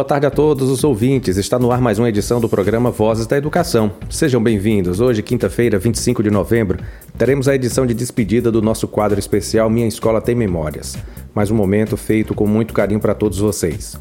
Boa tarde a todos os ouvintes. Está no ar mais uma edição do programa Vozes da Educação. Sejam bem-vindos. Hoje, quinta-feira, 25 de novembro, teremos a edição de despedida do nosso quadro especial Minha Escola Tem Memórias. Mais um momento feito com muito carinho para todos vocês.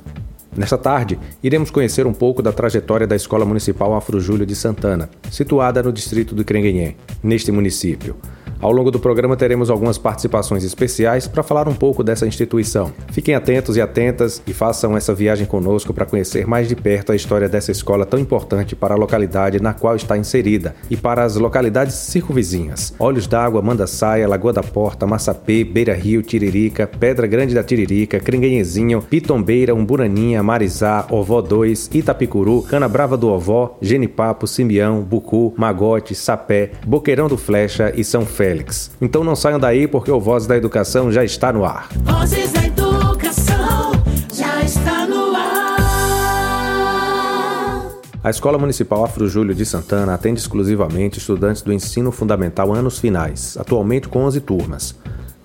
Nesta tarde, iremos conhecer um pouco da trajetória da Escola Municipal Afro Júlio de Santana, situada no distrito do Crenguenhé, neste município. Ao longo do programa teremos algumas participações especiais para falar um pouco dessa instituição. Fiquem atentos e atentas e façam essa viagem conosco para conhecer mais de perto a história dessa escola tão importante para a localidade na qual está inserida e para as localidades circunvizinhas. Olhos d'Água, Manda Saia, Lagoa da Porta, Massapê, Beira Rio, Tiririca, Pedra Grande da Tiririca, Cringuenhezinho, Pitombeira, Umburaninha, Marizá, Ovó 2, Itapicuru, Cana Brava do Ovó, Genipapo, Simeão, Bucu, Magote, Sapé, Boqueirão do Flecha e São Fé Félix. Então não saiam daí porque o Voz da Educação já está no ar. Vozes da Educação já está no ar. A Escola Municipal Afro Júlio de Santana atende exclusivamente estudantes do ensino fundamental anos finais, atualmente com 11 turmas.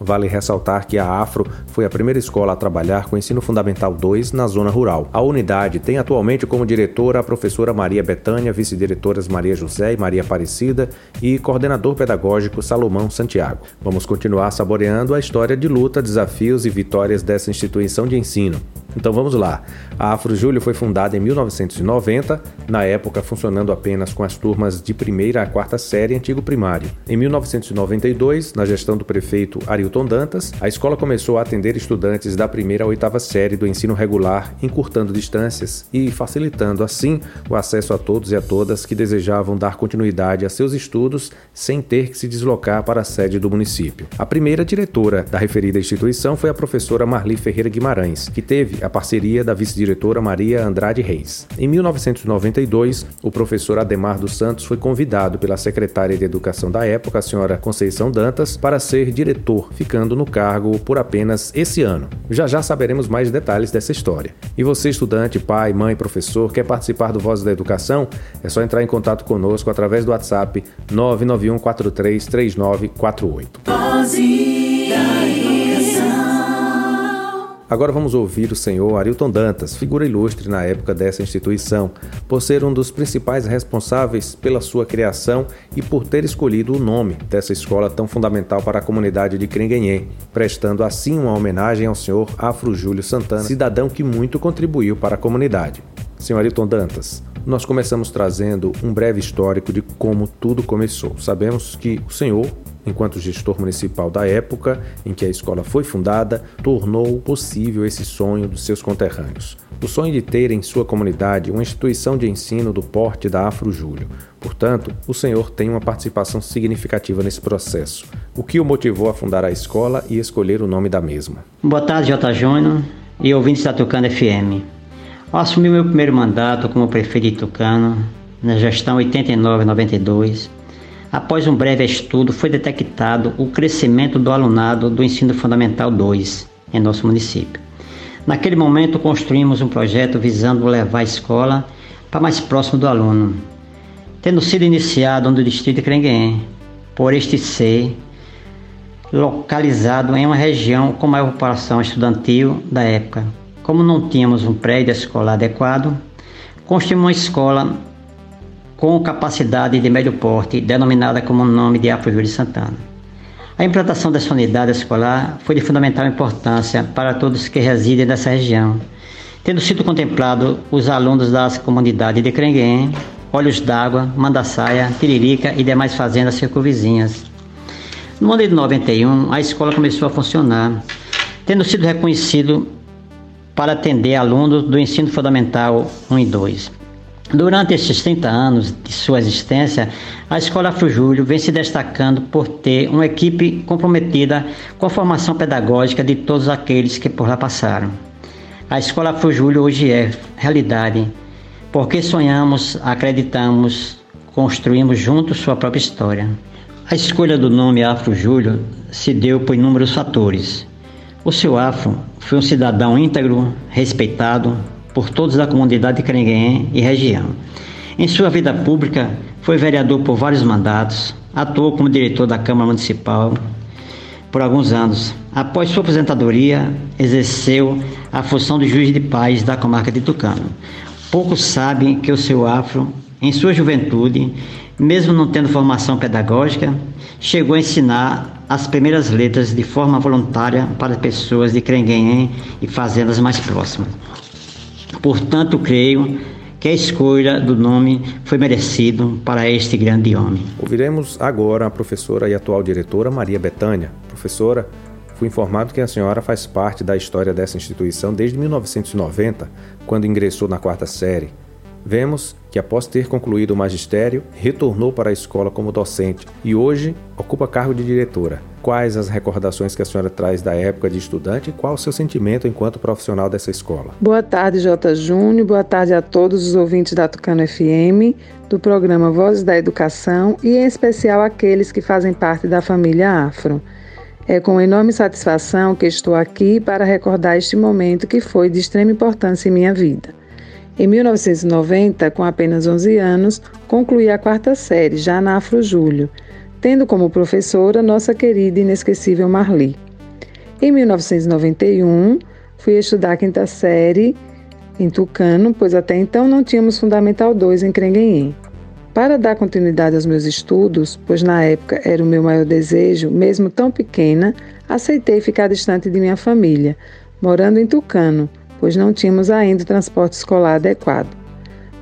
Vale ressaltar que a Afro foi a primeira escola a trabalhar com ensino fundamental 2 na zona rural. A unidade tem atualmente como diretora a professora Maria Betânia, vice-diretoras Maria José e Maria Aparecida e coordenador pedagógico Salomão Santiago. Vamos continuar saboreando a história de luta, desafios e vitórias dessa instituição de ensino. Então vamos lá. A Afro Júlio foi fundada em 1990, na época funcionando apenas com as turmas de primeira a quarta série antigo primário. Em 1992, na gestão do prefeito Arilton Dantas, a escola começou a atender estudantes da primeira a oitava série do ensino regular, encurtando distâncias e facilitando assim o acesso a todos e a todas que desejavam dar continuidade a seus estudos sem ter que se deslocar para a sede do município. A primeira diretora da referida instituição foi a professora Marli Ferreira Guimarães, que teve a parceria da vice-diretora Maria Andrade Reis. Em 1992, o professor Ademar dos Santos foi convidado pela secretária de Educação da época, a senhora Conceição Dantas, para ser diretor, ficando no cargo por apenas esse ano. Já já saberemos mais detalhes dessa história. E você, estudante, pai, mãe, professor, quer participar do Voz da Educação? É só entrar em contato conosco através do WhatsApp 991 43 3948. Agora vamos ouvir o senhor Arilton Dantas, figura ilustre na época dessa instituição, por ser um dos principais responsáveis pela sua criação e por ter escolhido o nome dessa escola tão fundamental para a comunidade de Crenguenhê, prestando assim uma homenagem ao senhor Afro Júlio Santana, cidadão que muito contribuiu para a comunidade. Senhor Ailton Dantas, nós começamos trazendo um breve histórico de como tudo começou. Sabemos que o senhor enquanto gestor municipal da época em que a escola foi fundada, tornou possível esse sonho dos seus conterrâneos. O sonho de ter em sua comunidade uma instituição de ensino do porte da Afro Júlio. Portanto, o senhor tem uma participação significativa nesse processo. O que o motivou a fundar a escola e escolher o nome da mesma? Boa tarde, J. Júnior e ouvintes da Tucano FM. Ao assumir meu primeiro mandato como prefeito de Tucano, na gestão 89-92, Após um breve estudo, foi detectado o crescimento do alunado do ensino fundamental 2 em nosso município. Naquele momento, construímos um projeto visando levar a escola para mais próximo do aluno, tendo sido iniciado no distrito de Crenguém, por este ser localizado em uma região com maior população estudantil da época. Como não tínhamos um prédio escolar adequado, construímos uma escola com capacidade de médio porte, denominada como nome de Afro de Santana. A implantação dessa unidade escolar foi de fundamental importância para todos que residem nessa região, tendo sido contemplado os alunos das comunidades de Crenguém, Olhos d'Água, Mandaçaia, Tiririca e demais fazendas circunvizinhas. No ano de 91, a escola começou a funcionar, tendo sido reconhecido para atender alunos do ensino fundamental 1 e 2. Durante esses 30 anos de sua existência, a Escola Afro Júlio vem se destacando por ter uma equipe comprometida com a formação pedagógica de todos aqueles que por lá passaram. A Escola Afro Júlio hoje é realidade, porque sonhamos, acreditamos, construímos juntos sua própria história. A escolha do nome Afro Júlio se deu por inúmeros fatores. O seu Afro foi um cidadão íntegro, respeitado, por todos da comunidade de e região. Em sua vida pública, foi vereador por vários mandatos, atuou como diretor da Câmara Municipal por alguns anos. Após sua aposentadoria, exerceu a função de juiz de paz da comarca de Tucano. Poucos sabem que o seu afro, em sua juventude, mesmo não tendo formação pedagógica, chegou a ensinar as primeiras letras de forma voluntária para pessoas de Crenguém e fazendas mais próximas. Portanto, creio que a escolha do nome foi merecido para este grande homem. Ouviremos agora a professora e atual diretora Maria Betânia. Professora, fui informado que a senhora faz parte da história dessa instituição desde 1990, quando ingressou na quarta série. Vemos que, após ter concluído o magistério, retornou para a escola como docente e hoje ocupa cargo de diretora. Quais as recordações que a senhora traz da época de estudante e qual o seu sentimento enquanto profissional dessa escola? Boa tarde, J. Júnior. Boa tarde a todos os ouvintes da Tucano FM, do programa Vozes da Educação e, em especial, aqueles que fazem parte da família Afro. É com enorme satisfação que estou aqui para recordar este momento que foi de extrema importância em minha vida. Em 1990, com apenas 11 anos, concluí a quarta série, já na Afro Júlio, tendo como professora nossa querida e inesquecível Marli. Em 1991, fui estudar a quinta série em Tucano, pois até então não tínhamos Fundamental 2 em Crenguenhém. Para dar continuidade aos meus estudos, pois na época era o meu maior desejo, mesmo tão pequena, aceitei ficar distante de minha família, morando em Tucano, pois não tínhamos ainda transporte escolar adequado.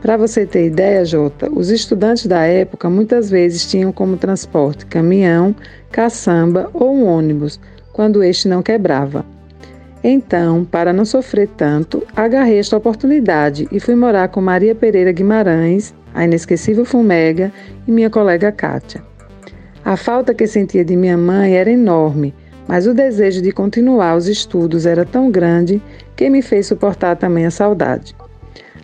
Para você ter ideia, Jota, os estudantes da época muitas vezes tinham como transporte caminhão, caçamba ou um ônibus, quando este não quebrava. Então, para não sofrer tanto, agarrei esta oportunidade e fui morar com Maria Pereira Guimarães, a inesquecível Fumega e minha colega Kátia. A falta que sentia de minha mãe era enorme, mas o desejo de continuar os estudos era tão grande que me fez suportar também a saudade.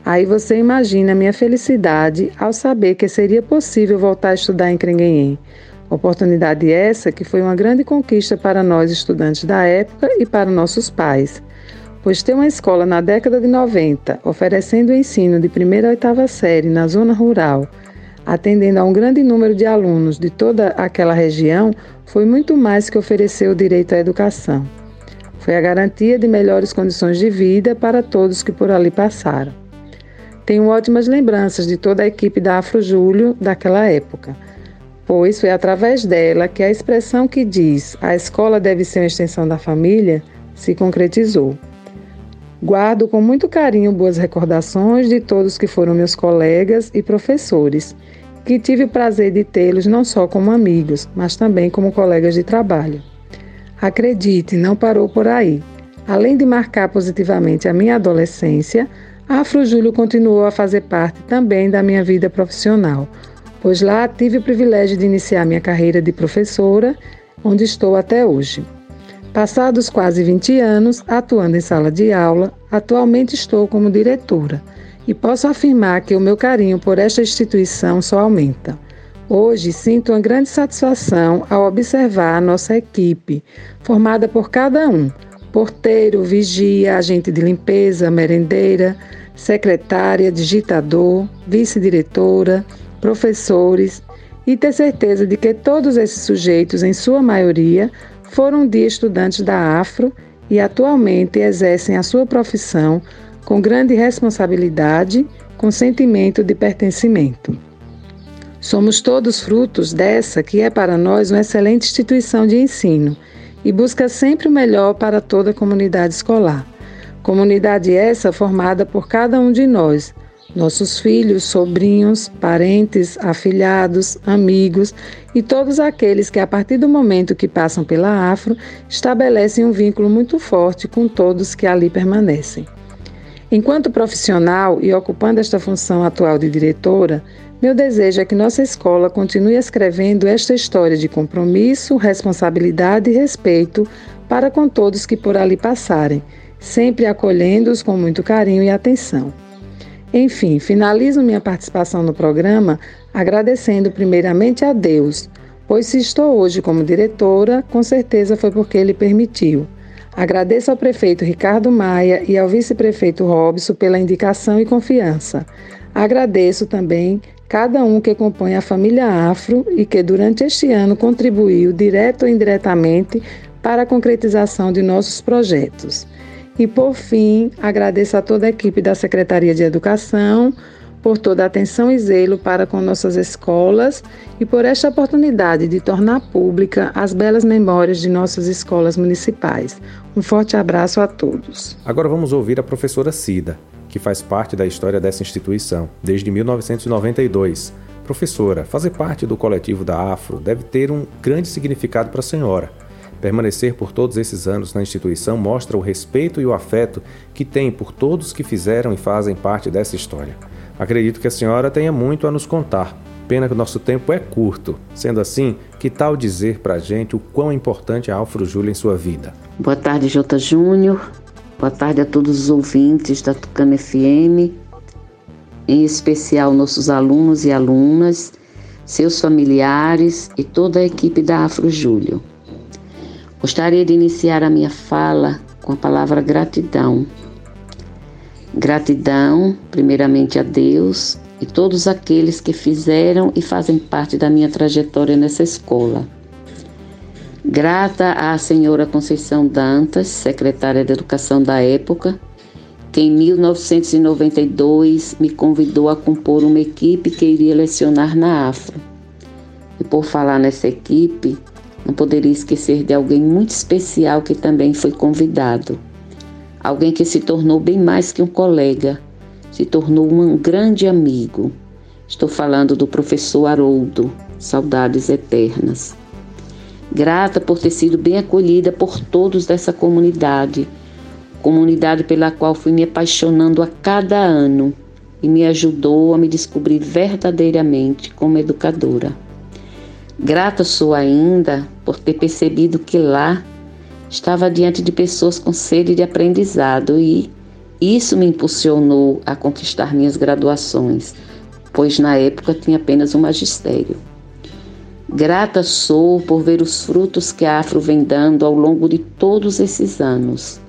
Aí você imagina a minha felicidade ao saber que seria possível voltar a estudar em Crenguenhém. Oportunidade essa que foi uma grande conquista para nós estudantes da época e para nossos pais, pois ter uma escola na década de 90 oferecendo o ensino de primeira a oitava série na zona rural, atendendo a um grande número de alunos de toda aquela região, foi muito mais que oferecer o direito à educação. Foi a garantia de melhores condições de vida para todos que por ali passaram. Tenho ótimas lembranças de toda a equipe da Afro Júlio daquela época, pois foi através dela que a expressão que diz a escola deve ser uma extensão da família se concretizou. Guardo com muito carinho boas recordações de todos que foram meus colegas e professores, que tive o prazer de tê-los não só como amigos, mas também como colegas de trabalho. Acredite, não parou por aí. Além de marcar positivamente a minha adolescência, a Afro Júlio continuou a fazer parte também da minha vida profissional, pois lá tive o privilégio de iniciar minha carreira de professora, onde estou até hoje. Passados quase 20 anos atuando em sala de aula, atualmente estou como diretora e posso afirmar que o meu carinho por esta instituição só aumenta. Hoje sinto uma grande satisfação ao observar a nossa equipe, formada por cada um: porteiro, vigia, agente de limpeza, merendeira, secretária, digitador, vice-diretora, professores, e ter certeza de que todos esses sujeitos, em sua maioria, foram de estudantes da Afro e atualmente exercem a sua profissão com grande responsabilidade, com sentimento de pertencimento. Somos todos frutos dessa que é para nós uma excelente instituição de ensino e busca sempre o melhor para toda a comunidade escolar. Comunidade essa formada por cada um de nós, nossos filhos, sobrinhos, parentes, afilhados, amigos e todos aqueles que, a partir do momento que passam pela Afro, estabelecem um vínculo muito forte com todos que ali permanecem. Enquanto profissional e ocupando esta função atual de diretora, meu desejo é que nossa escola continue escrevendo esta história de compromisso, responsabilidade e respeito para com todos que por ali passarem, sempre acolhendo-os com muito carinho e atenção. Enfim, finalizo minha participação no programa agradecendo primeiramente a Deus, pois se estou hoje como diretora, com certeza foi porque Ele permitiu. Agradeço ao prefeito Ricardo Maia e ao vice-prefeito Robson pela indicação e confiança. Agradeço também cada um que compõe a família Afro e que durante este ano contribuiu, direto ou indiretamente, para a concretização de nossos projetos. E por fim, agradeço a toda a equipe da Secretaria de Educação por toda a atenção e zelo para com nossas escolas e por esta oportunidade de tornar pública as belas memórias de nossas escolas municipais. Um forte abraço a todos. Agora vamos ouvir a professora Cida, que faz parte da história dessa instituição desde 1992. Professora, fazer parte do coletivo da Afro deve ter um grande significado para a senhora. Permanecer por todos esses anos na instituição mostra o respeito e o afeto que tem por todos que fizeram e fazem parte dessa história. Acredito que a senhora tenha muito a nos contar. Pena que o nosso tempo é curto. Sendo assim, que tal dizer para a gente o quão importante é Alfro Júlia em sua vida? Boa tarde, Jota Júnior. Boa tarde a todos os ouvintes da Tucano FM, em especial nossos alunos e alunas, seus familiares e toda a equipe da Afro Júlio. Gostaria de iniciar a minha fala com a palavra gratidão. Gratidão, primeiramente a Deus e todos aqueles que fizeram e fazem parte da minha trajetória nessa escola. Grata à senhora Conceição Dantas, secretária de Educação da época, que em 1992 me convidou a compor uma equipe que iria lecionar na Afro. E por falar nessa equipe, não poderia esquecer de alguém muito especial que também foi convidado. Alguém que se tornou bem mais que um colega, se tornou um grande amigo. Estou falando do professor Haroldo, saudades eternas. Grata por ter sido bem acolhida por todos dessa comunidade, comunidade pela qual fui me apaixonando a cada ano e me ajudou a me descobrir verdadeiramente como educadora. Grata sou ainda por ter percebido que lá estava diante de pessoas com sede de aprendizado e isso me impulsionou a conquistar minhas graduações, pois na época tinha apenas um magistério. Grata sou por ver os frutos que a Afro vem dando ao longo de todos esses anos.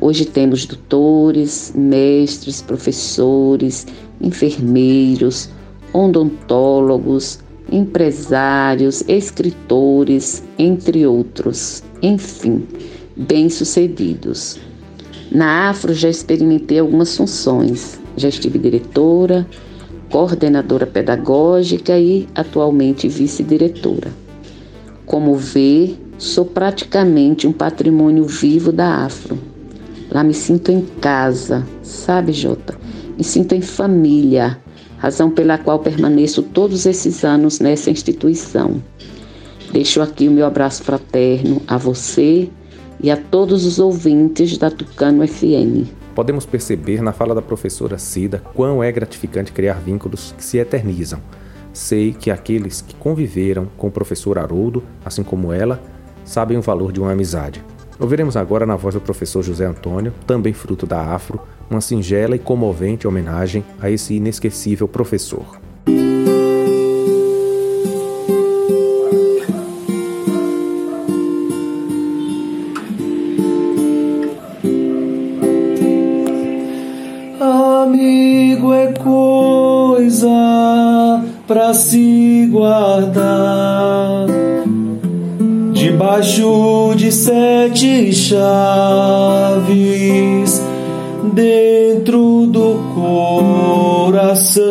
Hoje temos doutores, mestres, professores, enfermeiros, odontólogos, empresários, escritores, entre outros, enfim, bem-sucedidos. Na Afro já experimentei algumas funções, já estive diretora, coordenadora pedagógica e atualmente vice-diretora. Como vê, sou praticamente um patrimônio vivo da Afro. Lá me sinto em casa, sabe, Jota? Me sinto em família, razão pela qual permaneço todos esses anos nessa instituição. Deixo aqui o meu abraço fraterno a você e a todos os ouvintes da Tucano FM. Podemos perceber na fala da professora Cida quão é gratificante criar vínculos que se eternizam. Sei que aqueles que conviveram com o professor Haroldo, assim como ela, sabem o valor de uma amizade. Ouviremos agora na voz do professor José Antônio, também fruto da Afro, uma singela e comovente homenagem a esse inesquecível professor. Amigo é coisa pra se guardar debaixo de sete chaves dentro do coração.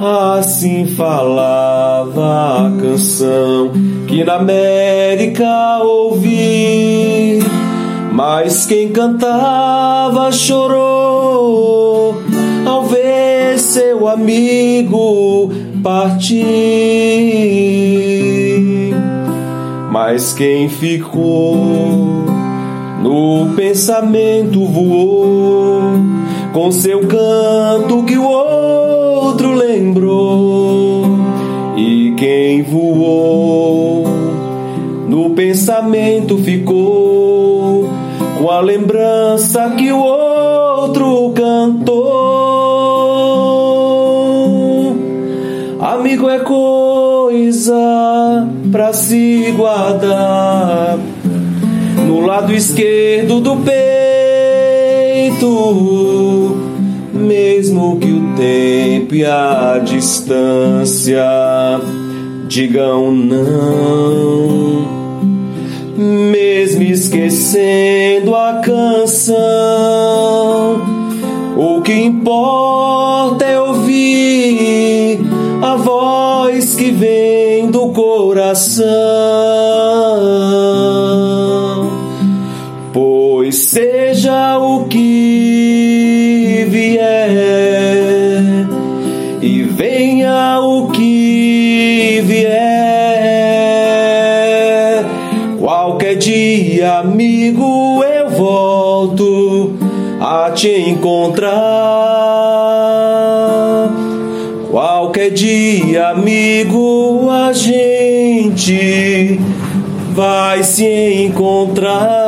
Assim falava a canção que na América ouvi, mas quem cantava chorou ao ver seu amigo partir. Mas quem ficou no pensamento voou com seu canto que o outro lembrou. E quem voou no pensamento ficou com a lembrança que o outro cantou. Amigo é coisa pra se guardar lado esquerdo do peito, mesmo que o tempo e a distância digam não. mesmo esquecendo a canção. O que importa é ouvir a voz que vem do coração. Seja o que vier e venha o que vier, qualquer dia, amigo, eu volto a te encontrar. Qualquer dia, amigo, a gente vai se encontrar.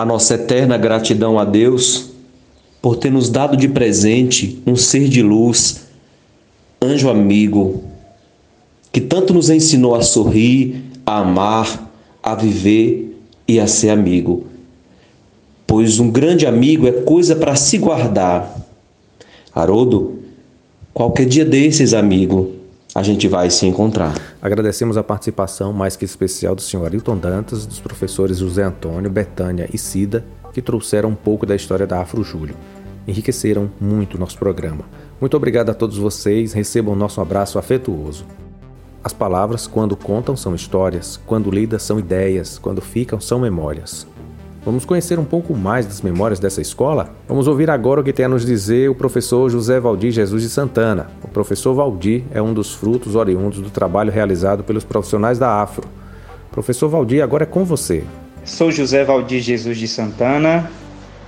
A nossa eterna gratidão a Deus por ter nos dado de presente um ser de luz, anjo amigo, que tanto nos ensinou a sorrir, a amar, a viver e a ser amigo. Pois um grande amigo é coisa para se guardar. Haroldo, qualquer dia desses, amigo, a gente vai se encontrar. Agradecemos a participação mais que especial do senhor Ailton Dantas, dos professores José Antônio, Betânia e Cida, que trouxeram um pouco da história da Afro Júlio. Enriqueceram muito nosso programa. Muito obrigado a todos vocês, recebam nosso abraço afetuoso. As palavras, quando contam, são histórias, quando lidas, são ideias, quando ficam, são memórias. Vamos conhecer um pouco mais das memórias dessa escola? Vamos ouvir agora o que tem a nos dizer o professor José Valdir Jesus de Santana. O professor Valdir é um dos frutos oriundos do trabalho realizado pelos profissionais da Afro. Professor Valdir, agora é com você. Sou José Valdir Jesus de Santana,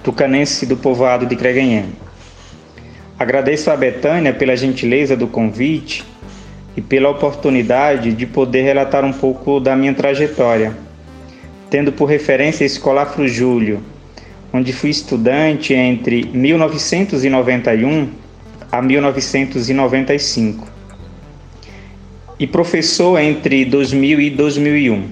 tucanense do povoado de Creganhém. Agradeço a Betânia pela gentileza do convite e pela oportunidade de poder relatar um pouco da minha trajetória tendo por referência a Escola Afro Júlio, onde fui estudante entre 1991 a 1995 e professor entre 2000 e 2001.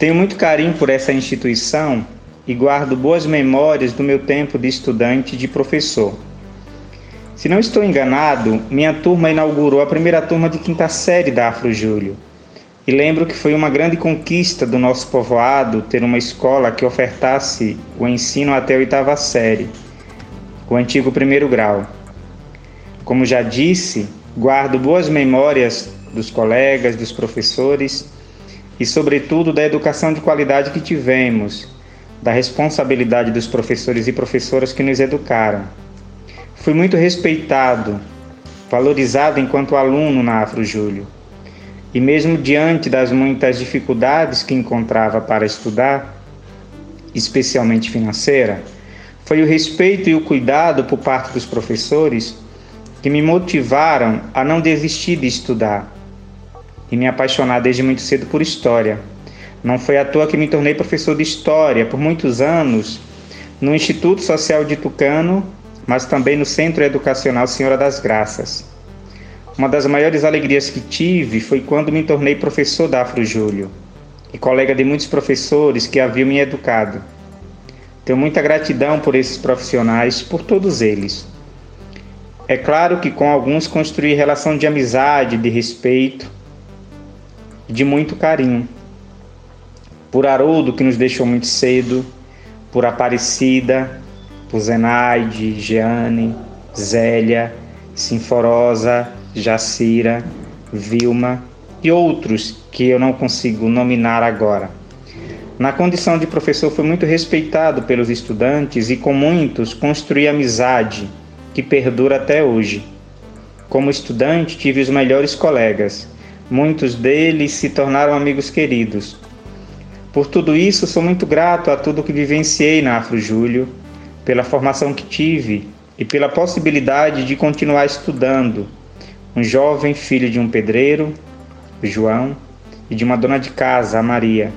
Tenho muito carinho por essa instituição e guardo boas memórias do meu tempo de estudante e de professor. Se não estou enganado, minha turma inaugurou a primeira turma de quinta série da Afro Júlio e lembro que foi uma grande conquista do nosso povoado ter uma escola que ofertasse o ensino até a oitava série, o antigo primeiro grau. Como já disse, guardo boas memórias dos colegas, dos professores e, sobretudo, da educação de qualidade que tivemos, da responsabilidade dos professores e professoras que nos educaram. Fui muito respeitado, valorizado enquanto aluno na Afro Júlio e mesmo diante das muitas dificuldades que encontrava para estudar, especialmente financeira, foi o respeito e o cuidado por parte dos professores que me motivaram a não desistir de estudar e me apaixonar desde muito cedo por história. Não foi à toa que me tornei professor de história por muitos anos no Instituto Social de Tucano, mas também no Centro Educacional Senhora das Graças. Uma das maiores alegrias que tive foi quando me tornei professor da Afro Júlio e colega de muitos professores que haviam me educado. Tenho muita gratidão por esses profissionais, por todos eles. É claro que com alguns construí relação de amizade, de respeito, de muito carinho. Por Haroldo, que nos deixou muito cedo, por Aparecida, por Zenaide, Jeane, Zélia, Sinforosa, Jacira, Vilma e outros que eu não consigo nominar agora. Na condição de professor, fui muito respeitado pelos estudantes e com muitos construí amizade que perdura até hoje. Como estudante, tive os melhores colegas. Muitos deles se tornaram amigos queridos. Por tudo isso, sou muito grato a tudo que vivenciei na Afro Júlio, pela formação que tive e pela possibilidade de continuar estudando um jovem filho de um pedreiro, João, e de uma dona de casa, a Maria,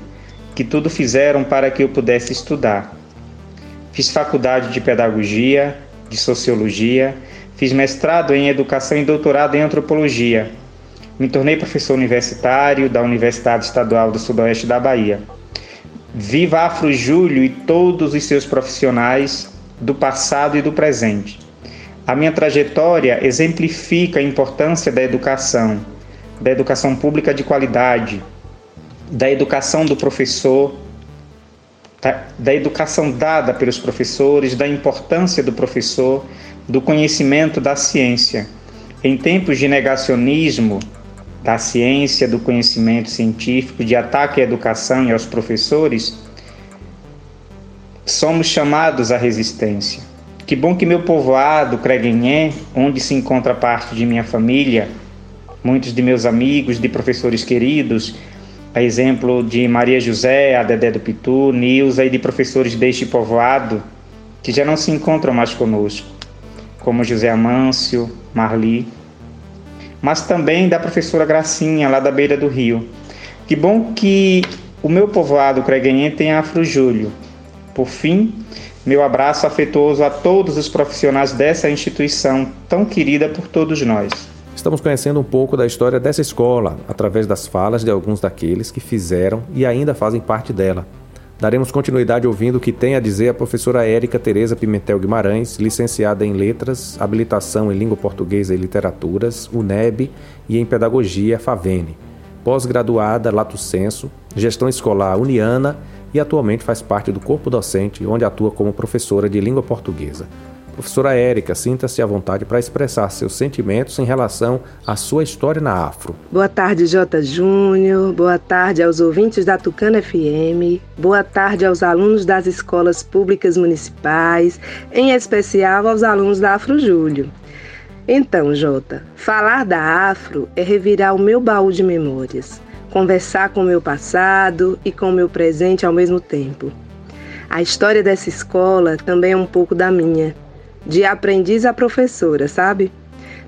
que tudo fizeram para que eu pudesse estudar. Fiz faculdade de pedagogia, de sociologia, fiz mestrado em educação e doutorado em antropologia. Me tornei professor universitário da Universidade Estadual do Sudoeste da Bahia. Viva Afro Júlio e todos os seus profissionais do passado e do presente. A minha trajetória exemplifica a importância da educação, da educação pública de qualidade, da educação do professor, da, da educação dada pelos professores, da importância do professor, do conhecimento da ciência. Em tempos de negacionismo da ciência, do conhecimento científico, de ataque à educação e aos professores, somos chamados à resistência. Que bom que meu povoado, Creguenhé, onde se encontra parte de minha família, muitos de meus amigos, de professores queridos, a exemplo de Maria José, a Dedé do Pitu, Nilza e de professores deste povoado, que já não se encontram mais conosco, como José Amâncio, Marli, mas também da professora Gracinha, lá da beira do rio. Que bom que o meu povoado Creguenhé tem Afro Júlio. Por fim, meu abraço afetuoso a todos os profissionais dessa instituição tão querida por todos nós. Estamos conhecendo um pouco da história dessa escola através das falas de alguns daqueles que fizeram e ainda fazem parte dela. Daremos continuidade ouvindo o que tem a dizer a professora Érica Tereza Pimentel Guimarães, licenciada em Letras, habilitação em Língua Portuguesa e Literaturas, UNEB e em Pedagogia, FAVENE, pós-graduada Lato Senso, Gestão Escolar Uniana e atualmente faz parte do corpo docente, onde atua como professora de língua portuguesa. Professora Érica, sinta-se à vontade para expressar seus sentimentos em relação à sua história na Afro. Boa tarde, J. Júnior. Boa tarde aos ouvintes da Tucana FM. Boa tarde aos alunos das escolas públicas municipais, em especial aos alunos da Afro Júlio. Então, Jota, falar da Afro é revirar o meu baú de memórias conversar com meu passado e com meu presente ao mesmo tempo. A história dessa escola também é um pouco da minha, de aprendiz a professora, sabe?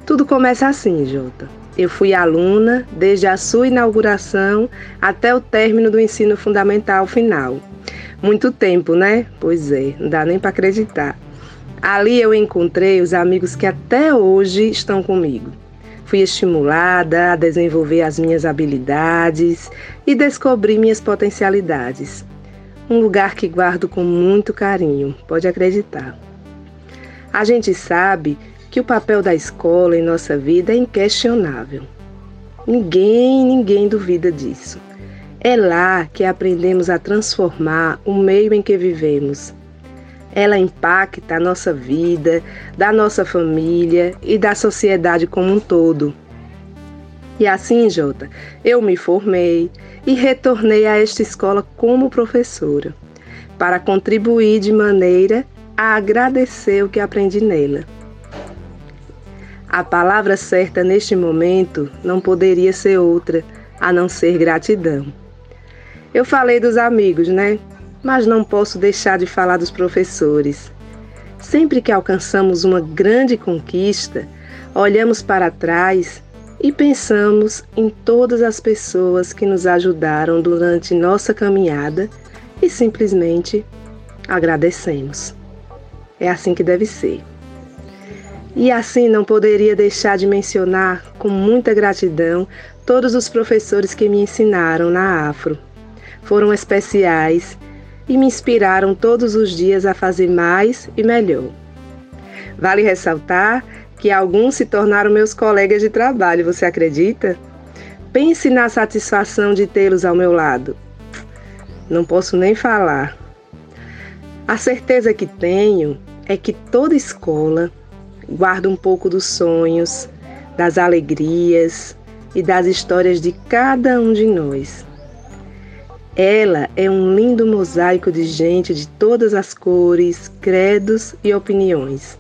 Tudo começa assim, Jota. Eu fui aluna desde a sua inauguração até o término do ensino fundamental final. Muito tempo, né? Pois é, não dá nem para acreditar. Ali eu encontrei os amigos que até hoje estão comigo. Fui estimulada a desenvolver as minhas habilidades e descobri minhas potencialidades. Um lugar que guardo com muito carinho, pode acreditar. A gente sabe que o papel da escola em nossa vida é inquestionável. Ninguém, ninguém duvida disso. É lá que aprendemos a transformar o meio em que vivemos ela impacta a nossa vida, da nossa família e da sociedade como um todo. E assim, Jota, eu me formei e retornei a esta escola como professora, para contribuir de maneira a agradecer o que aprendi nela. A palavra certa neste momento não poderia ser outra a não ser gratidão. Eu falei dos amigos, né? Mas não posso deixar de falar dos professores. Sempre que alcançamos uma grande conquista, olhamos para trás e pensamos em todas as pessoas que nos ajudaram durante nossa caminhada e simplesmente agradecemos. É assim que deve ser. E assim não poderia deixar de mencionar com muita gratidão todos os professores que me ensinaram na Afro. Foram especiais e me inspiraram todos os dias a fazer mais e melhor. Vale ressaltar que alguns se tornaram meus colegas de trabalho, você acredita? Pense na satisfação de tê-los ao meu lado. Não posso nem falar. A certeza que tenho é que toda escola guarda um pouco dos sonhos, das alegrias e das histórias de cada um de nós. Ela é um lindo mosaico de gente de todas as cores, credos e opiniões.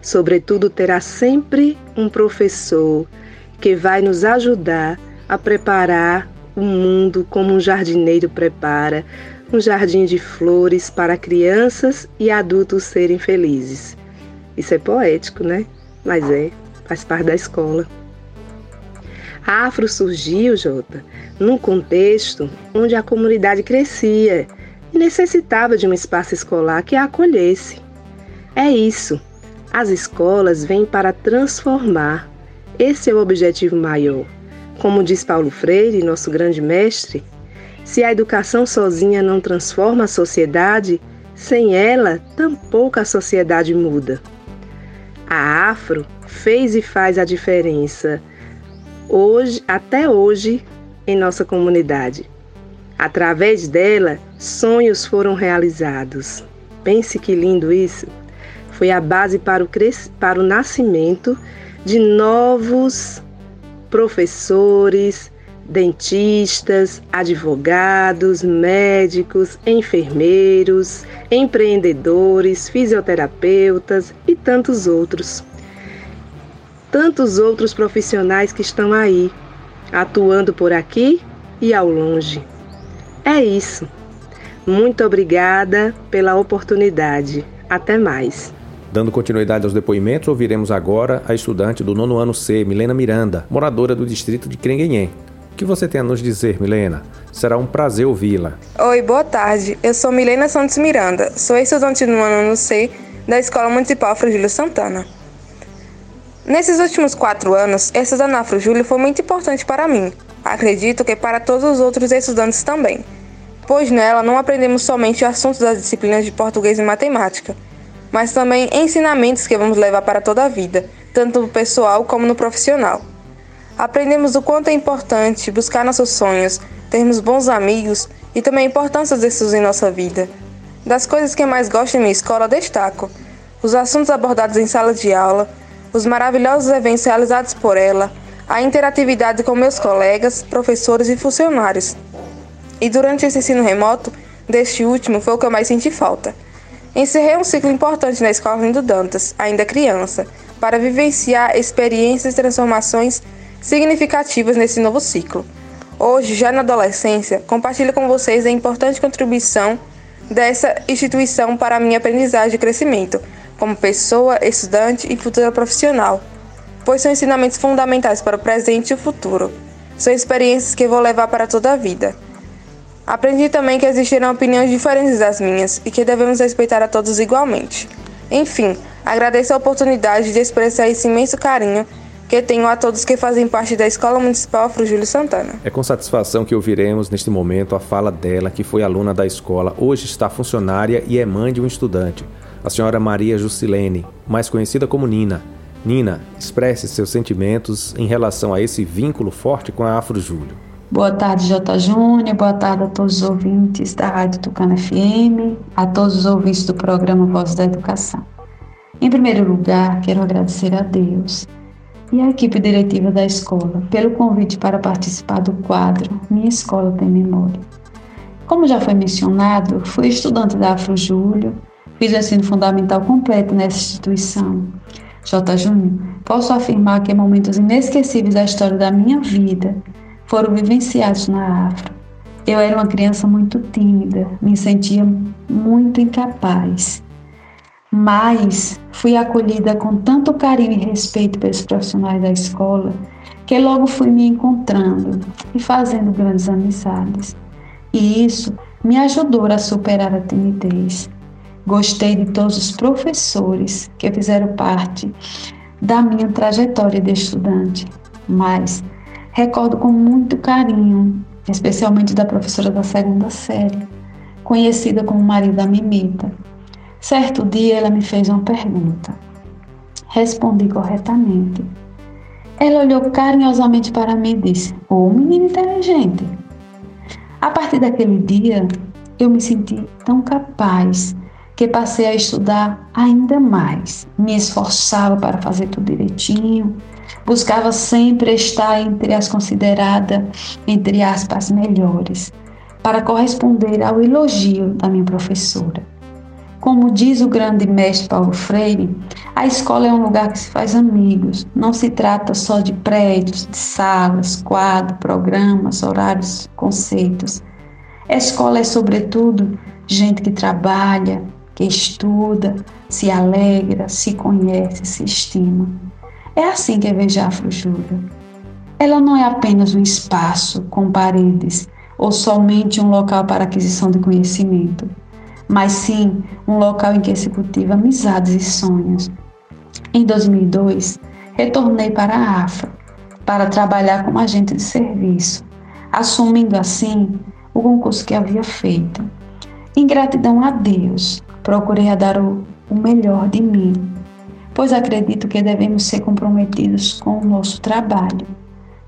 Sobretudo, terá sempre um professor que vai nos ajudar a preparar o mundo como um jardineiro prepara um jardim de flores para crianças e adultos serem felizes. Isso é poético, né? Mas é, faz parte da escola. A Afro surgiu, Jota, num contexto onde a comunidade crescia e necessitava de um espaço escolar que a acolhesse. É isso. As escolas vêm para transformar. Esse é o objetivo maior. Como diz Paulo Freire, nosso grande mestre, se a educação sozinha não transforma a sociedade, sem ela, tampouco a sociedade muda. A Afro fez e faz a diferença hoje, até hoje, em nossa comunidade. Através dela, sonhos foram realizados. Pense que lindo isso! Foi a base para o, para o nascimento de novos professores, dentistas, advogados, médicos, enfermeiros, empreendedores, fisioterapeutas e tantos outros. Tantos outros profissionais que estão aí, atuando por aqui e ao longe. É isso. Muito obrigada pela oportunidade. Até mais. Dando continuidade aos depoimentos, ouviremos agora a estudante do nono ano C, Milena Miranda, moradora do distrito de Crenguenhém. O que você tem a nos dizer, Milena? Será um prazer ouvi-la. Oi, boa tarde. Eu sou Milena Santos Miranda, sou estudante do nono ano C da Escola Municipal Frugílio Santana. Nesses últimos quatro anos, estudar na Frujúlio foi muito importante para mim. Acredito que para todos os outros estudantes também, pois nela não aprendemos somente assuntos das disciplinas de português e matemática, mas também ensinamentos que vamos levar para toda a vida, tanto no pessoal como no profissional. Aprendemos o quanto é importante buscar nossos sonhos, termos bons amigos e também a importância desses em nossa vida. Das coisas que mais gosto em minha escola, destaco os assuntos abordados em sala de aula, os maravilhosos eventos realizados por ela, a interatividade com meus colegas, professores e funcionários. E durante esse ensino remoto, deste último foi o que eu mais senti falta. Encerrei um ciclo importante na Escola Lindo Dantas, ainda criança, para vivenciar experiências e transformações significativas nesse novo ciclo. Hoje, já na adolescência, compartilho com vocês a importante contribuição dessa instituição para a minha aprendizagem e crescimento, como pessoa, estudante e futura profissional, pois são ensinamentos fundamentais para o presente e o futuro. São experiências que vou levar para toda a vida. Aprendi também que existirão opiniões diferentes das minhas e que devemos respeitar a todos igualmente. Enfim, agradeço a oportunidade de expressar esse imenso carinho que tenho a todos que fazem parte da Escola Municipal Afro Júlio Santana. É com satisfação que ouviremos neste momento a fala dela, que foi aluna da escola, hoje está funcionária e é mãe de um estudante, a senhora Maria Jusilene, mais conhecida como Nina. Nina, expresse seus sentimentos em relação a esse vínculo forte com a Afro Júlio. Boa tarde, J. Júnior. Boa tarde a todos os ouvintes da Rádio Tucano FM, a todos os ouvintes do programa Voz da Educação. Em primeiro lugar, quero agradecer a Deus e à equipe diretiva da escola pelo convite para participar do quadro Minha Escola Tem Memória. Como já foi mencionado, fui estudante da Afro Júlio, fiz o ensino fundamental completo nessa instituição. J. Júnior, posso afirmar que momentos inesquecíveis da história da minha vida foram vivenciados na Afro. Eu era uma criança muito tímida, me sentia muito incapaz, mas fui acolhida com tanto carinho e respeito pelos profissionais da escola que logo fui me encontrando e fazendo grandes amizades. E isso me ajudou a superar a timidez. Gostei de todos os professores que fizeram parte da minha trajetória de estudante, mas Recordo com muito carinho, especialmente da professora da segunda série, conhecida como Maria da Mimita. Certo dia ela me fez uma pergunta. Respondi corretamente. Ela olhou carinhosamente para mim e disse: Ô oh, menino inteligente. A partir daquele dia, eu me senti tão capaz que passei a estudar ainda mais. Me esforçava para fazer tudo direitinho, buscava sempre estar entre as consideradas, entre aspas, melhores, para corresponder ao elogio da minha professora. Como diz o grande mestre Paulo Freire, a escola é um lugar que se faz amigos. Não se trata só de prédios, de salas, quadros, programas, horários, conceitos. A escola é, sobretudo, gente que trabalha, que estuda, se alegra, se conhece, se estima. É assim que a Afrojúlia. Ela não é apenas um espaço com paredes ou somente um local para aquisição de conhecimento, mas sim um local em que se cultiva amizades e sonhos. Em 2002, retornei para a Afro para trabalhar como agente de serviço, assumindo assim o concurso que havia feito. Em gratidão a Deus, procurei dar o, o melhor de mim pois acredito que devemos ser comprometidos com o nosso trabalho,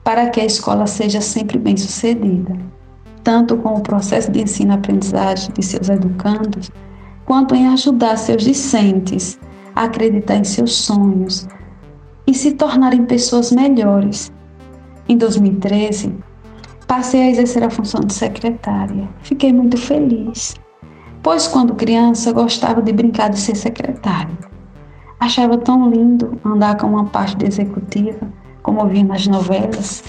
para que a escola seja sempre bem sucedida, tanto com o processo de ensino-aprendizagem de seus educandos, quanto em ajudar seus discentes a acreditar em seus sonhos e se tornarem pessoas melhores. Em 2013, passei a exercer a função de secretária. Fiquei muito feliz, pois quando criança gostava de brincar de ser secretária. Achava tão lindo andar com uma parte de executiva, como via nas novelas.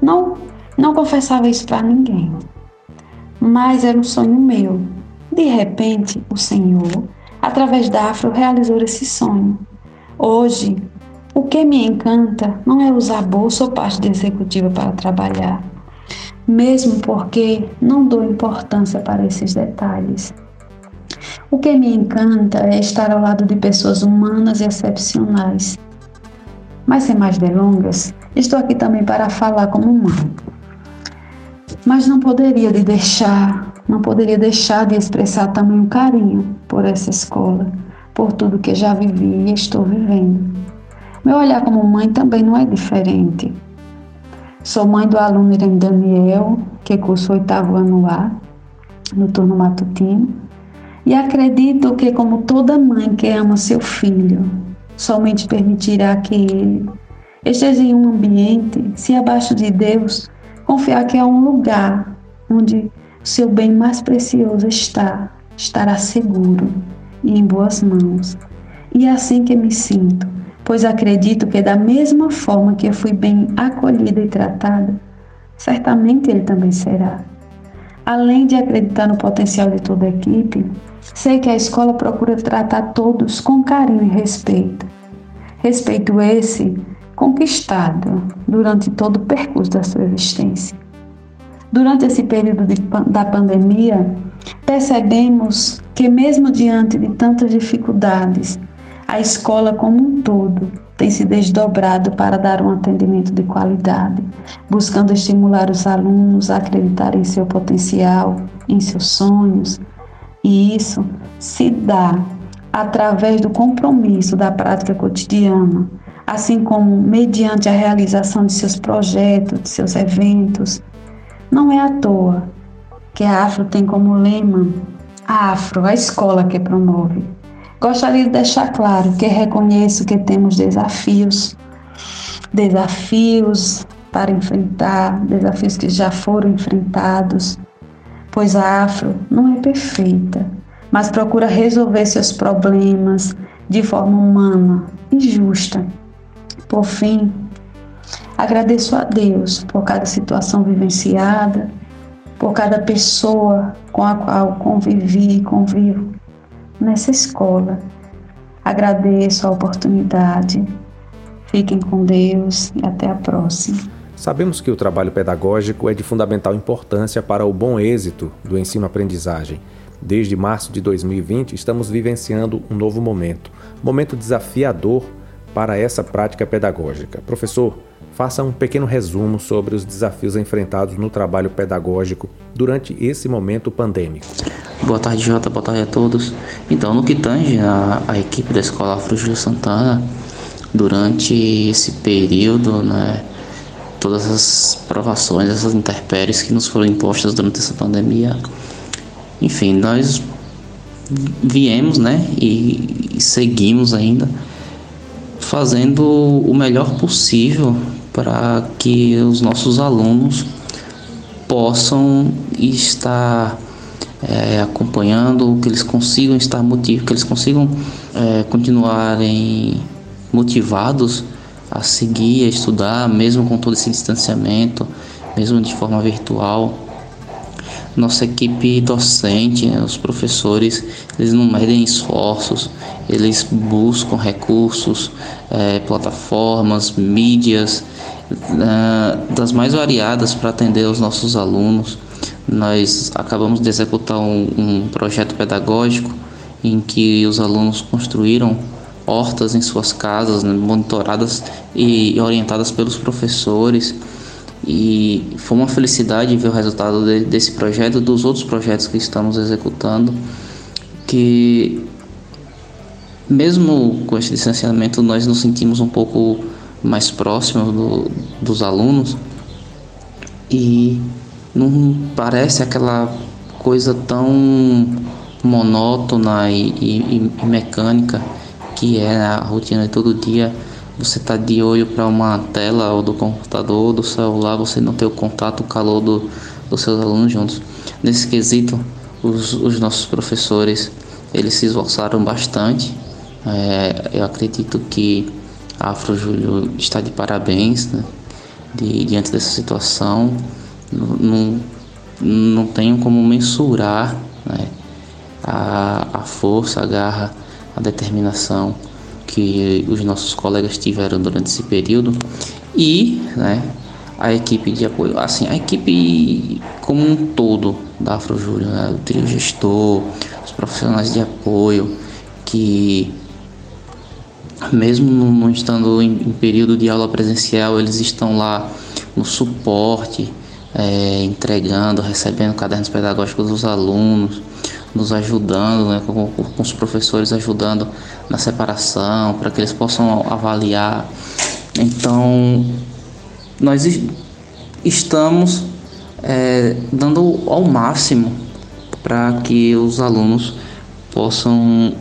Não, não confessava isso para ninguém, mas era um sonho meu. De repente, o Senhor, através da Afro, realizou esse sonho. Hoje, o que me encanta não é usar bolsa ou parte de executiva para trabalhar, mesmo porque não dou importância para esses detalhes. O que me encanta é estar ao lado de pessoas humanas e excepcionais. Mas sem mais delongas, estou aqui também para falar como mãe. Mas não poderia de deixar, não poderia deixar de expressar também um carinho por essa escola, por tudo que já vivi e estou vivendo. Meu olhar como mãe também não é diferente. Sou mãe do aluno Irene Daniel, que cursa o oitavo ano A, no turno matutino, e acredito que, como toda mãe que ama seu filho, somente permitirá que ele esteja em um ambiente, se abaixo de Deus, confiar que é um lugar onde seu bem mais precioso está, estará seguro e em boas mãos. E é assim que me sinto, pois acredito que, da mesma forma que eu fui bem acolhida e tratada, certamente ele também será. Além de acreditar no potencial de toda a equipe, Sei que a escola procura tratar todos com carinho e respeito. Respeito esse conquistado durante todo o percurso da sua existência. Durante esse período de, da pandemia, percebemos que, mesmo diante de tantas dificuldades, a escola como um todo tem se desdobrado para dar um atendimento de qualidade, buscando estimular os alunos a acreditar em seu potencial, em seus sonhos, e isso se dá através do compromisso da prática cotidiana, assim como mediante a realização de seus projetos, de seus eventos. Não é à toa que a Afro tem como lema a Afro, a escola que promove. Gostaria de deixar claro que reconheço que temos desafios, desafios para enfrentar, desafios que já foram enfrentados, pois a Afro não é perfeita, mas procura resolver seus problemas de forma humana e justa. Por fim, agradeço a Deus por cada situação vivenciada, por cada pessoa com a qual convivi e convivo nessa escola. Agradeço a oportunidade. Fiquem com Deus e até a próxima. Sabemos que o trabalho pedagógico é de fundamental importância para o bom êxito do ensino-aprendizagem. Desde março de 2020, estamos vivenciando um novo momento, momento desafiador para essa prática pedagógica. Professor, faça um pequeno resumo sobre os desafios enfrentados no trabalho pedagógico durante esse momento pandêmico. Boa tarde, Jota. Boa tarde a todos. Então, no que tange a, a equipe da Escola Afro Santana, durante esse período, né, todas as provações, essas intempéries que nos foram impostas durante essa pandemia. Enfim, nós viemos, né, e seguimos ainda fazendo o melhor possível para que os nossos alunos possam estar é, acompanhando, que eles consigam estar motivados, que eles consigam é, continuarem motivados a seguir, a estudar, mesmo com todo esse distanciamento, mesmo de forma virtual. Nossa equipe docente, né, os professores, eles não medem esforços, eles buscam recursos, é, plataformas, mídias, é, das mais variadas para atender os nossos alunos. Nós acabamos de executar um, um projeto pedagógico em que os alunos construíram hortas em suas casas, né, monitoradas e orientadas pelos professores. E foi uma felicidade ver o resultado de, desse projeto dos outros projetos que estamos executando, que mesmo com esse distanciamento, nós nos sentimos um pouco mais próximos do, dos alunos e não parece aquela coisa tão monótona e, e, e mecânica que é a rotina de todo dia. Você está de olho para uma tela ou do computador ou do celular, você não tem o contato, o calor do, dos seus alunos juntos. Nesse quesito, os, os nossos professores eles se esforçaram bastante. É, eu acredito que Afro Júlio está de parabéns né, de, diante dessa situação. Não, não tenho como mensurar né, a, a força, a garra, a determinação que os nossos colegas tiveram durante esse período e né, a equipe de apoio, assim, a equipe como um todo da Afro Júlio, né, o trio gestor, os profissionais de apoio que mesmo não estando em, em período de aula presencial, eles estão lá no suporte, é, entregando, recebendo cadernos pedagógicos dos alunos, nos ajudando, né, com, com, os professores ajudando na separação, para que eles possam avaliar. Então, nós estamos é, dando ao máximo para que os alunos possam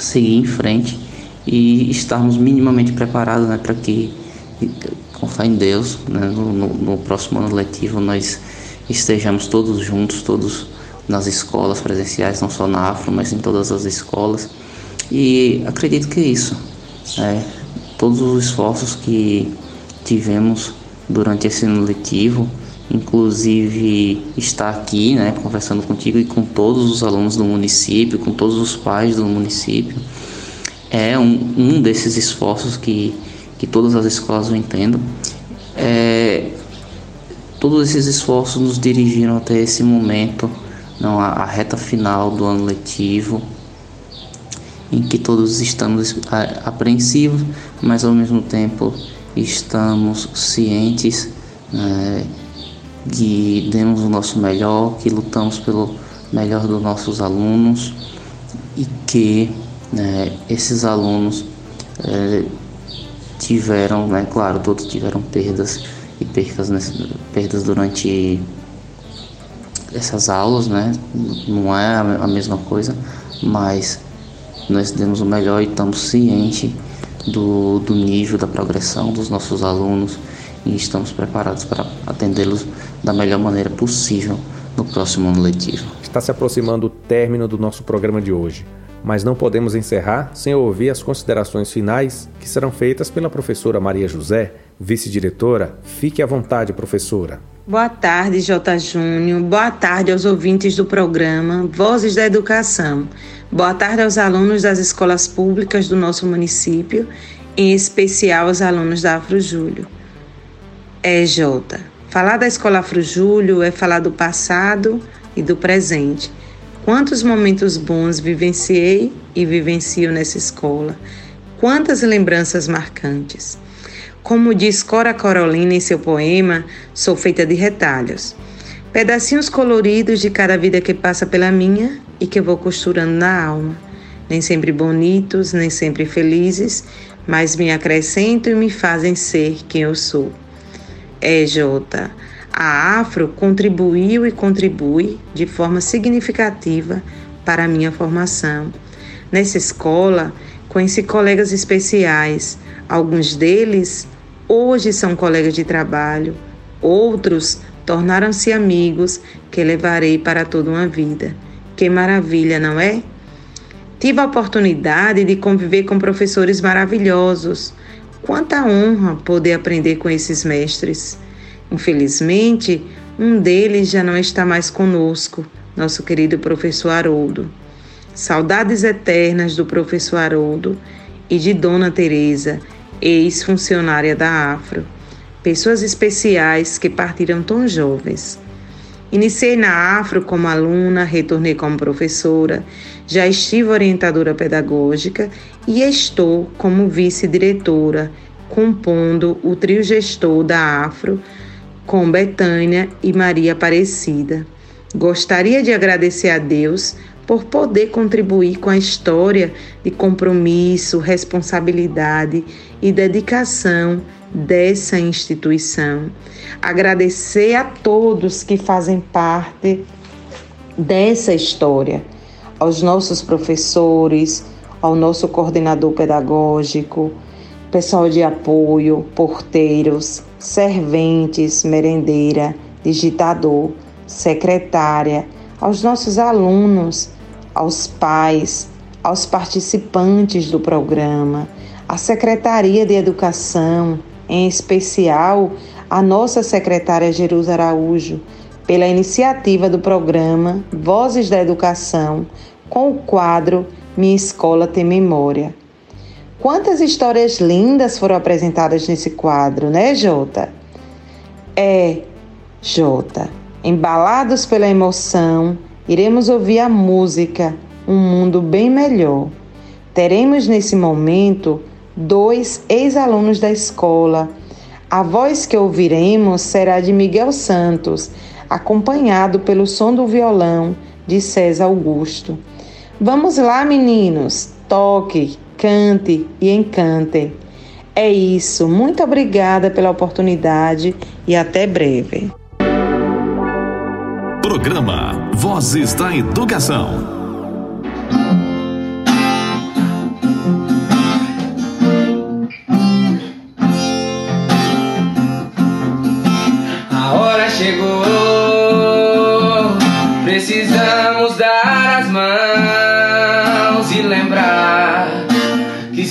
seguir em frente e estarmos minimamente preparados né, para que, com fé em Deus, né, no, no, próximo ano letivo nós estejamos todos juntos, todos nas escolas presenciais, não só na Afro, mas em todas as escolas. E acredito que é isso. É, todos os esforços que tivemos durante esse ano letivo, inclusive estar aqui, né, conversando contigo e com todos os alunos do município, com todos os pais do município, é um, um desses esforços que, que todas as escolas vão tendo. É, todos esses esforços nos dirigiram até esse momento, não, a, a reta final do ano letivo, em que todos estamos apreensivos, mas ao mesmo tempo estamos cientes né, que demos o nosso melhor, que lutamos pelo melhor dos nossos alunos e que né, esses alunos é, tiveram, né, claro, todos tiveram perdas e percas, perdas durante essas aulas, né, não é a mesma coisa, mas nós demos o melhor e estamos cientes do, do nível da progressão dos nossos alunos e estamos preparados para atendê-los da melhor maneira possível no próximo ano letivo. Está se aproximando o término do nosso programa de hoje mas não podemos encerrar sem ouvir as considerações finais que serão feitas pela professora Maria José, vice-diretora. Fique à vontade, professora. Boa tarde, J. Júnior. Boa tarde aos ouvintes do programa Vozes da Educação. Boa tarde aos alunos das escolas públicas do nosso município, em especial aos alunos da Afro Júlio. É, J. Falar da escola Afro Júlio é falar do passado e do presente Quantos momentos bons vivenciei e vivencio nessa escola. Quantas lembranças marcantes. Como diz Cora Corolina em seu poema, sou feita de retalhos. Pedacinhos coloridos de cada vida que passa pela minha e que vou costurando na alma. Nem sempre bonitos, nem sempre felizes, mas me acrescentam e me fazem ser quem eu sou. É, Jota. A Afro contribuiu e contribui de forma significativa para a minha formação. Nessa escola, conheci colegas especiais. Alguns deles hoje são colegas de trabalho, outros tornaram-se amigos que levarei para toda uma vida. Que maravilha, não é? Tive a oportunidade de conviver com professores maravilhosos. Quanta honra poder aprender com esses mestres. Infelizmente, um deles já não está mais conosco, nosso querido professor Haroldo. Saudades eternas do professor Haroldo e de Dona Teresa, ex-funcionária da Afro, pessoas especiais que partiram tão jovens. Iniciei na Afro como aluna, retornei como professora, já estive orientadora pedagógica e estou como vice-diretora, compondo o trio gestor da Afro com Betânia e Maria Aparecida. Gostaria de agradecer a Deus por poder contribuir com a história de compromisso, responsabilidade e dedicação dessa instituição. Agradecer a todos que fazem parte dessa história, aos nossos professores, ao nosso coordenador pedagógico, pessoal de apoio, porteiros, serventes, merendeira, digitador, secretária, aos nossos alunos, aos pais, aos participantes do programa, à Secretaria de Educação, em especial a nossa secretária Jerusa Araújo, pela iniciativa do programa Vozes da Educação, com o quadro Minha Escola Tem Memória. Quantas histórias lindas foram apresentadas nesse quadro, né, Jota? É, Jota, embalados pela emoção, iremos ouvir a música Um Mundo Bem Melhor. Teremos nesse momento dois ex-alunos da escola. A voz que ouviremos será de Miguel Santos, acompanhado pelo som do violão de César Augusto. Vamos lá, meninos! Toque, cante e encante. É isso. Muito obrigada pela oportunidade e até breve. Programa Vozes da Educação.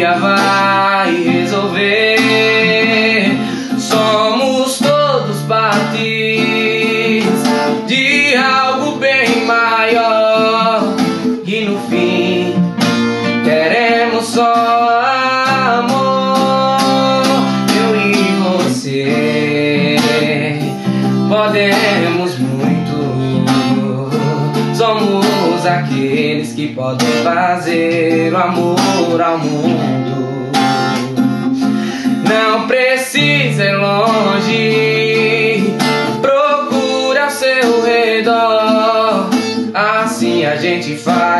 dia vai resolver. Somos todos partes de algo bem maior e no fim queremos só. podemos que podem fazer o amor ao mundo. Não precisa ir longe, procure ao seu redor. Assim a gente faz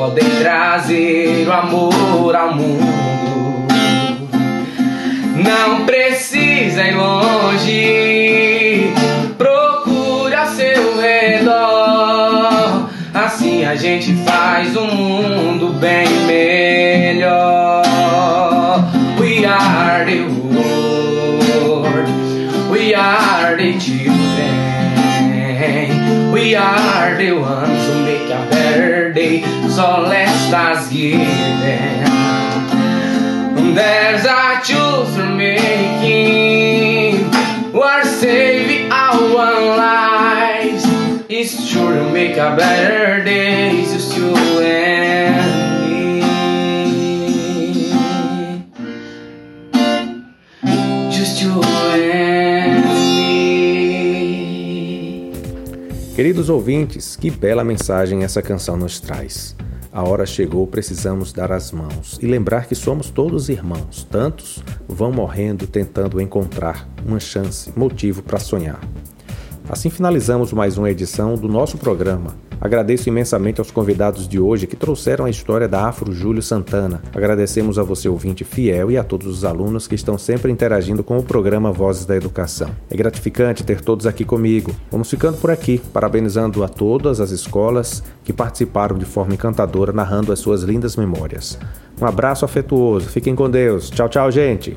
podem trazer o amor ao mundo. Não precisa ir longe, procure a seu redor. Assim a gente faz um mundo bem melhor. We are the world, we are the children. We are the ones who make a better so let's give them. There's a choice we're making, we're saving our lives. It's sure to make a better day, just you Queridos ouvintes, que bela mensagem essa canção nos traz. A hora chegou, precisamos dar as mãos e lembrar que somos todos irmãos. Tantos vão morrendo tentando encontrar uma chance, motivo para sonhar. Assim finalizamos mais uma edição do nosso programa Agradeço imensamente aos convidados de hoje que trouxeram a história da Afro Júlio Santana. Agradecemos a você, ouvinte fiel, e a todos os alunos que estão sempre interagindo com o programa Vozes da Educação. É gratificante ter todos aqui comigo. Vamos ficando por aqui, parabenizando a todas as escolas que participaram de forma encantadora, narrando as suas lindas memórias. Um abraço afetuoso, fiquem com Deus. Tchau, tchau, gente.